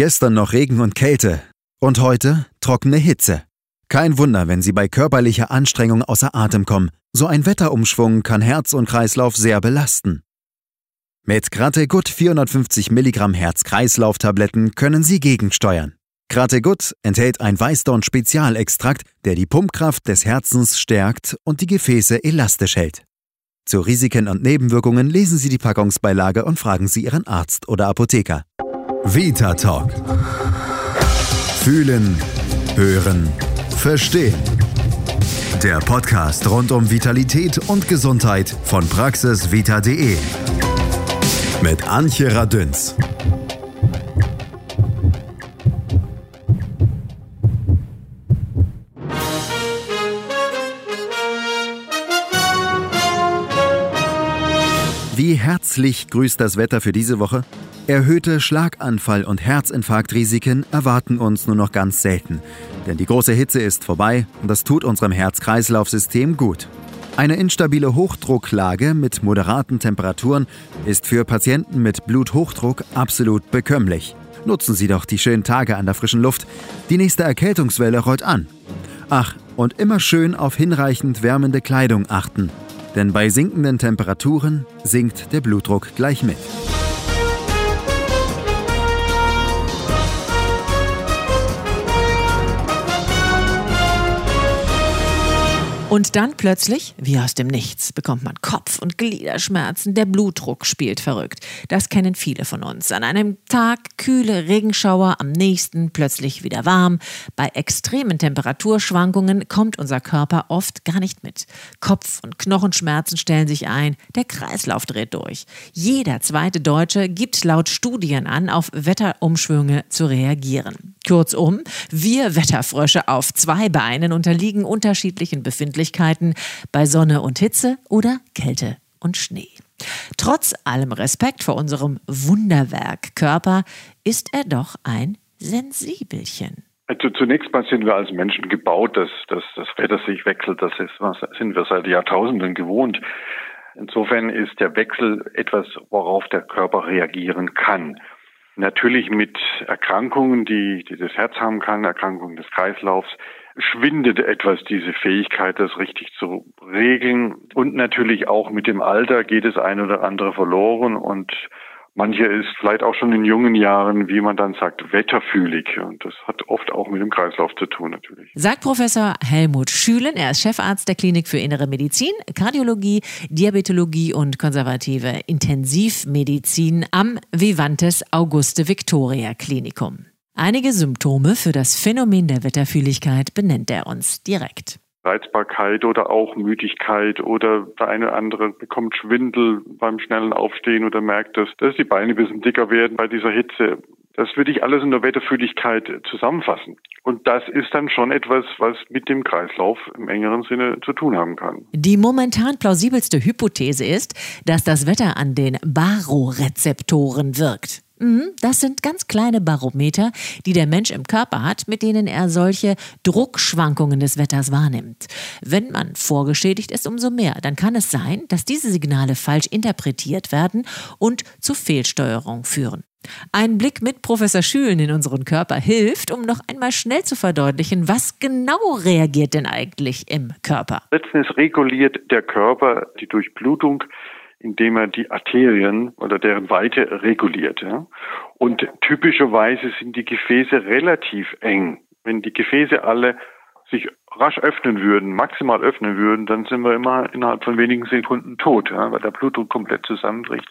Gestern noch Regen und Kälte. Und heute trockene Hitze. Kein Wunder, wenn Sie bei körperlicher Anstrengung außer Atem kommen. So ein Wetterumschwung kann Herz und Kreislauf sehr belasten. Mit Grategut 450 Milligramm Herz-Kreislauf-Tabletten können Sie gegensteuern. Grategut enthält ein Weißdorn-Spezialextrakt, der die Pumpkraft des Herzens stärkt und die Gefäße elastisch hält. Zu Risiken und Nebenwirkungen lesen Sie die Packungsbeilage und fragen Sie Ihren Arzt oder Apotheker. Vita Talk. Fühlen, hören, verstehen. Der Podcast rund um Vitalität und Gesundheit von praxisvita.de. Mit Antje Radünz. Wie herzlich grüßt das Wetter für diese Woche? Erhöhte Schlaganfall- und Herzinfarktrisiken erwarten uns nur noch ganz selten. Denn die große Hitze ist vorbei und das tut unserem Herz-Kreislauf-System gut. Eine instabile Hochdrucklage mit moderaten Temperaturen ist für Patienten mit Bluthochdruck absolut bekömmlich. Nutzen Sie doch die schönen Tage an der frischen Luft. Die nächste Erkältungswelle rollt an. Ach, und immer schön auf hinreichend wärmende Kleidung achten. Denn bei sinkenden Temperaturen sinkt der Blutdruck gleich mit. Und dann plötzlich, wie aus dem Nichts, bekommt man Kopf- und Gliederschmerzen, der Blutdruck spielt verrückt. Das kennen viele von uns. An einem Tag kühle Regenschauer, am nächsten plötzlich wieder warm. Bei extremen Temperaturschwankungen kommt unser Körper oft gar nicht mit. Kopf- und Knochenschmerzen stellen sich ein, der Kreislauf dreht durch. Jeder zweite Deutsche gibt laut Studien an, auf Wetterumschwünge zu reagieren. Kurzum, wir Wetterfrösche auf zwei Beinen unterliegen unterschiedlichen Befindlichkeiten bei Sonne und Hitze oder Kälte und Schnee. Trotz allem Respekt vor unserem Wunderwerk Körper ist er doch ein Sensibelchen. Also zunächst mal sind wir als Menschen gebaut, dass, dass das Wetter sich wechselt. Das ist, sind wir seit Jahrtausenden gewohnt. Insofern ist der Wechsel etwas, worauf der Körper reagieren kann. Natürlich mit Erkrankungen, die, die das Herz haben kann, Erkrankungen des Kreislaufs, schwindet etwas diese Fähigkeit, das richtig zu regeln. Und natürlich auch mit dem Alter geht das ein oder andere verloren und Manche ist vielleicht auch schon in jungen Jahren, wie man dann sagt, wetterfühlig. Und das hat oft auch mit dem Kreislauf zu tun natürlich. Sagt Professor Helmut Schülen. Er ist Chefarzt der Klinik für Innere Medizin, Kardiologie, Diabetologie und konservative Intensivmedizin am Vivantes Auguste Victoria Klinikum. Einige Symptome für das Phänomen der Wetterfühligkeit benennt er uns direkt. Reizbarkeit oder auch Müdigkeit oder der eine oder andere bekommt Schwindel beim schnellen Aufstehen oder merkt, dass, dass die Beine ein bisschen dicker werden bei dieser Hitze. Das würde ich alles in der Wetterfühligkeit zusammenfassen. Und das ist dann schon etwas, was mit dem Kreislauf im engeren Sinne zu tun haben kann. Die momentan plausibelste Hypothese ist, dass das Wetter an den Barorezeptoren wirkt. Mhm, das sind ganz kleine Barometer, die der Mensch im Körper hat, mit denen er solche Druckschwankungen des Wetters wahrnimmt. Wenn man vorgeschädigt ist, umso mehr. Dann kann es sein, dass diese Signale falsch interpretiert werden und zu Fehlsteuerung führen. Ein Blick mit Professor Schülen in unseren Körper hilft, um noch einmal schnell zu verdeutlichen, was genau reagiert denn eigentlich im Körper? Letztens reguliert der Körper die Durchblutung indem er die Arterien oder deren Weite reguliert. Ja? Und typischerweise sind die Gefäße relativ eng. Wenn die Gefäße alle sich rasch öffnen würden, maximal öffnen würden, dann sind wir immer innerhalb von wenigen Sekunden tot, ja, weil der Blutdruck komplett zusammenbricht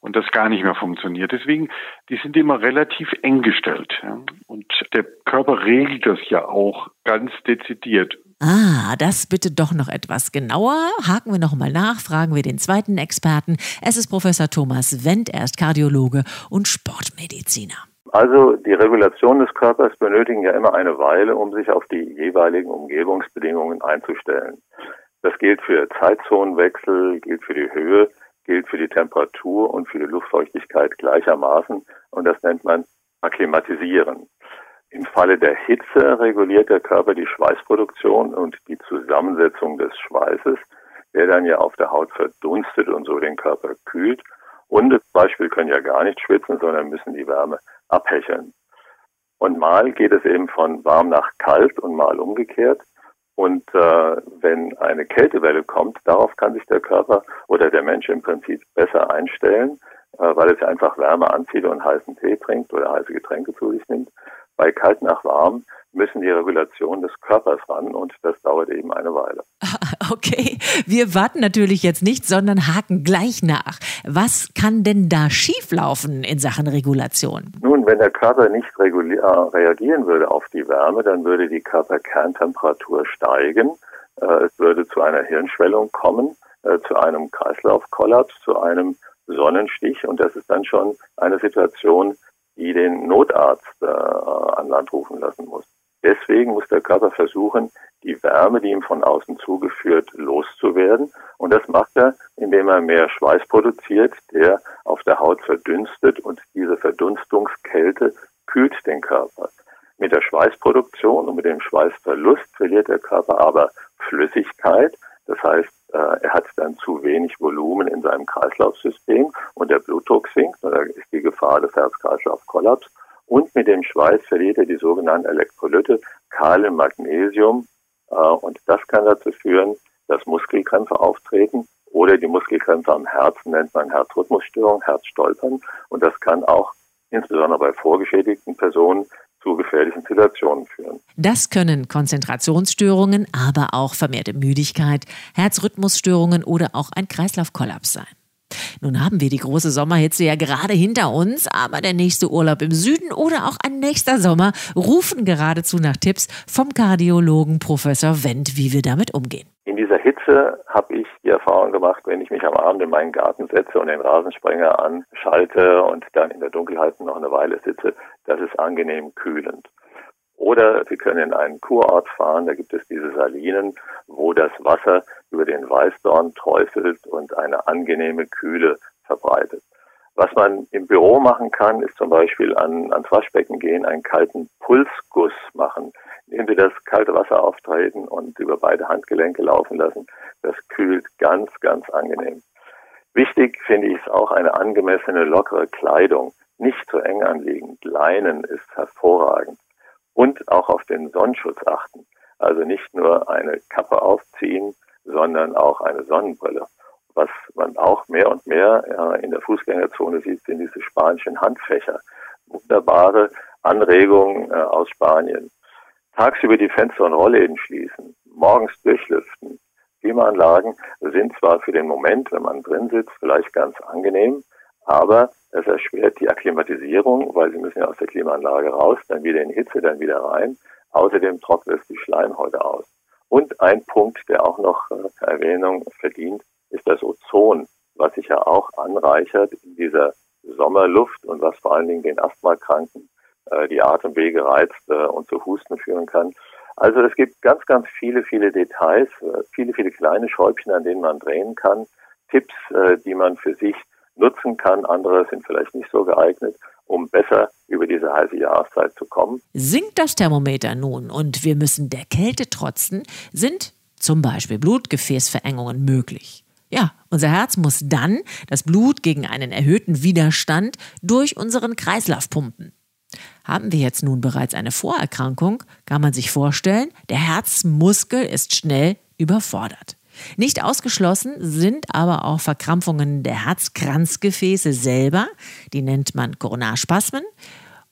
und das gar nicht mehr funktioniert. Deswegen, die sind immer relativ eng gestellt. Ja. Und der Körper regelt das ja auch ganz dezidiert. Ah, das bitte doch noch etwas genauer. Haken wir nochmal nach, fragen wir den zweiten Experten. Es ist Professor Thomas Wendt, er ist Kardiologe und Sportmediziner. Also die Regulation des Körpers benötigen ja immer eine Weile, um sich auf die jeweiligen Umgebungsbedingungen einzustellen. Das gilt für Zeitzonenwechsel, gilt für die Höhe, gilt für die Temperatur und für die Luftfeuchtigkeit gleichermaßen und das nennt man Akklimatisieren. Im Falle der Hitze reguliert der Körper die Schweißproduktion und die Zusammensetzung des Schweißes, der dann ja auf der Haut verdunstet und so den Körper kühlt. Hunde zum Beispiel können ja gar nicht schwitzen, sondern müssen die Wärme abhecheln. Und mal geht es eben von warm nach kalt und mal umgekehrt. Und äh, wenn eine Kältewelle kommt, darauf kann sich der Körper oder der Mensch im Prinzip besser einstellen, äh, weil es einfach Wärme anzieht und heißen Tee trinkt oder heiße Getränke zu sich nimmt. Bei kalt nach warm müssen die Regulationen des Körpers ran und das dauert eben eine Weile. Okay, wir warten natürlich jetzt nicht, sondern haken gleich nach. Was kann denn da schieflaufen in Sachen Regulation? Nun, wenn der Körper nicht reagieren würde auf die Wärme, dann würde die Körperkerntemperatur steigen. Äh, es würde zu einer Hirnschwellung kommen, äh, zu einem Kreislaufkollaps, zu einem Sonnenstich und das ist dann schon eine Situation, die den Notarzt äh, an Land rufen lassen muss. Deswegen muss der Körper versuchen, die Wärme, die ihm von außen zugeführt, loszuwerden. Und das macht er, indem er mehr Schweiß produziert, der auf der Haut verdünstet und diese Verdunstungskälte kühlt den Körper. Mit der Schweißproduktion und mit dem Schweißverlust verliert der Körper aber Flüssigkeit. Das heißt, er hat dann zu wenig Volumen in seinem Kreislaufsystem und der Blutdruck sinkt. Und da ist die Gefahr des Herz-Kreislauf-Kollaps. Und mit dem Schweiß verliert er die sogenannten Elektrolyte Kalium, Magnesium. Äh, und das kann dazu führen, dass Muskelkrämpfe auftreten. Oder die Muskelkrämpfe am Herzen nennt man Herzrhythmusstörung, Herzstolpern. Und das kann auch insbesondere bei vorgeschädigten Personen zu gefährlichen Situationen führen. Das können Konzentrationsstörungen, aber auch vermehrte Müdigkeit, Herzrhythmusstörungen oder auch ein Kreislaufkollaps sein. Nun haben wir die große Sommerhitze ja gerade hinter uns, aber der nächste Urlaub im Süden oder auch ein nächster Sommer rufen geradezu nach Tipps vom Kardiologen Professor Wendt, wie wir damit umgehen. In dieser Hitze habe ich die Erfahrung gemacht, wenn ich mich am Abend in meinen Garten setze und den Rasensprenger anschalte und dann in der Dunkelheit noch eine Weile sitze, das ist angenehm kühlend. Oder Sie können in einen Kurort fahren, da gibt es diese Salinen, wo das Wasser über den Weißdorn träufelt und eine angenehme Kühle verbreitet. Was man im Büro machen kann, ist zum Beispiel an, ans Waschbecken gehen, einen kalten Pulsguss machen, indem Sie das kalte Wasser auftreten und über beide Handgelenke laufen lassen. Das kühlt ganz, ganz angenehm. Wichtig finde ich es auch eine angemessene, lockere Kleidung. Nicht zu eng anliegend. Leinen ist hervorragend und auch auf den Sonnenschutz achten. Also nicht nur eine Kappe aufziehen, sondern auch eine Sonnenbrille. Was man auch mehr und mehr in der Fußgängerzone sieht, sind diese spanischen Handfächer. Wunderbare Anregungen äh, aus Spanien. Tagsüber die Fenster und Rollläden schließen, morgens durchlüften. Klimaanlagen sind zwar für den Moment, wenn man drin sitzt, vielleicht ganz angenehm, aber es erschwert die Akklimatisierung, weil sie müssen ja aus der Klimaanlage raus, dann wieder in Hitze, dann wieder rein. Außerdem trocknet es die Schleimhäute aus. Und ein Punkt, der auch noch äh, Erwähnung verdient, ist das Ozon, was sich ja auch anreichert in dieser Sommerluft und was vor allen Dingen den Asthmakranken äh, die Atemwege reizt äh, und zu Husten führen kann. Also es gibt ganz, ganz viele, viele Details, äh, viele, viele kleine Schräubchen, an denen man drehen kann, Tipps, äh, die man für sich nutzen kann. Andere sind vielleicht nicht so geeignet, um besser über diese heiße Jahreszeit zu kommen. Sinkt das Thermometer nun und wir müssen der Kälte trotzen, sind zum Beispiel Blutgefäßverengungen möglich. Ja, unser Herz muss dann das Blut gegen einen erhöhten Widerstand durch unseren Kreislauf pumpen. Haben wir jetzt nun bereits eine Vorerkrankung, kann man sich vorstellen, der Herzmuskel ist schnell überfordert. Nicht ausgeschlossen sind aber auch Verkrampfungen der Herzkranzgefäße selber, die nennt man Coronarspasmen,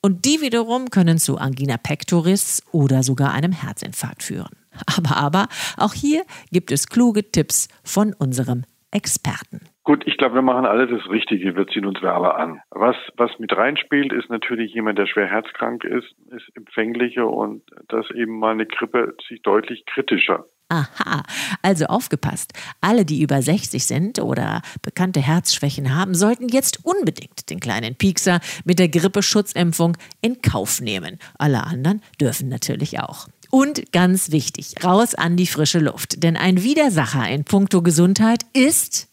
und die wiederum können zu Angina pectoris oder sogar einem Herzinfarkt führen. Aber, aber, auch hier gibt es kluge Tipps von unserem Experten. Gut, ich glaube, wir machen alle das Richtige. Wir ziehen uns Werbe an. Was, was mit reinspielt, ist natürlich jemand, der schwer herzkrank ist, ist empfänglicher und dass eben mal eine Grippe sich deutlich kritischer Aha, also aufgepasst. Alle, die über 60 sind oder bekannte Herzschwächen haben, sollten jetzt unbedingt den kleinen Piekser mit der Grippeschutzimpfung in Kauf nehmen. Alle anderen dürfen natürlich auch. Und ganz wichtig, raus an die frische Luft. Denn ein Widersacher in puncto Gesundheit ist,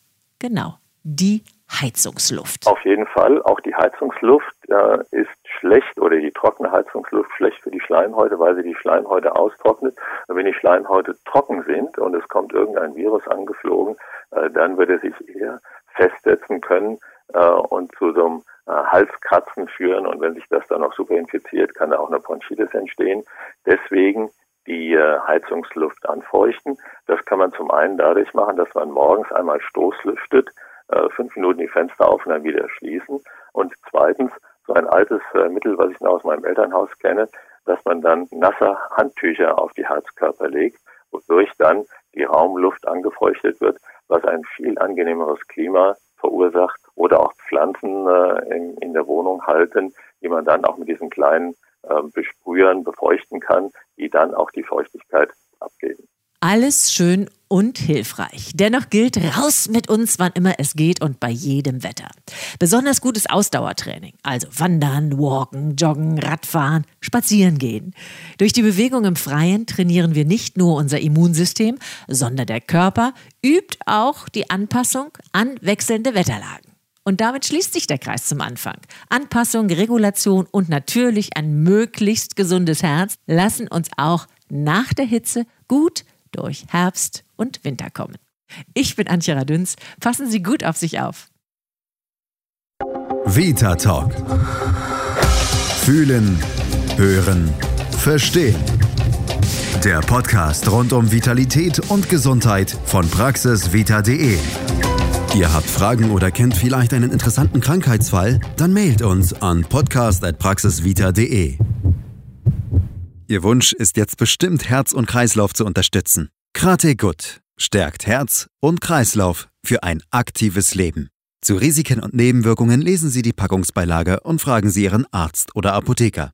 genau, die Heizungsluft. Auf jeden Fall. Auch die Heizungsluft äh, ist schlecht oder die trockene Heizungsluft schlecht für die Schleimhäute, weil sie die Schleimhäute austrocknet. Und wenn die Schleimhäute trocken sind und es kommt irgendein Virus angeflogen, äh, dann wird es sich eher festsetzen können äh, und zu so einem äh, Halskratzen führen. Und wenn sich das dann noch super infiziert, kann da auch eine Bronchitis entstehen. Deswegen die äh, Heizungsluft anfeuchten. Das kann man zum einen dadurch machen, dass man morgens einmal stoßlüftet, äh, fünf Minuten die Fenster auf und dann wieder schließen. Und zweitens, so ein altes äh, Mittel, was ich noch aus meinem Elternhaus kenne, dass man dann nasse Handtücher auf die Heizkörper legt, wodurch dann die Raumluft angefeuchtet wird, was ein viel angenehmeres Klima verursacht oder auch Pflanzen in, in der Wohnung halten, die man dann auch mit diesen kleinen äh, Besprühern befeuchten kann, die dann auch die Feuchtigkeit abgeben. Alles schön und hilfreich. Dennoch gilt raus mit uns, wann immer es geht und bei jedem Wetter. Besonders gutes Ausdauertraining, also wandern, walken, joggen, Radfahren, spazieren gehen. Durch die Bewegung im Freien trainieren wir nicht nur unser Immunsystem, sondern der Körper übt auch die Anpassung an wechselnde Wetterlagen. Und damit schließt sich der Kreis zum Anfang. Anpassung, Regulation und natürlich ein möglichst gesundes Herz lassen uns auch nach der Hitze gut durch Herbst und Winter kommen. Ich bin Antje Radüns. Passen Sie gut auf sich auf. Vita Talk. Fühlen, hören, verstehen. Der Podcast rund um Vitalität und Gesundheit von praxisvita.de. Ihr habt Fragen oder kennt vielleicht einen interessanten Krankheitsfall? Dann mailt uns an podcast.praxisvita.de. Ihr Wunsch ist jetzt bestimmt, Herz und Kreislauf zu unterstützen. Krate Gut stärkt Herz und Kreislauf für ein aktives Leben. Zu Risiken und Nebenwirkungen lesen Sie die Packungsbeilage und fragen Sie Ihren Arzt oder Apotheker.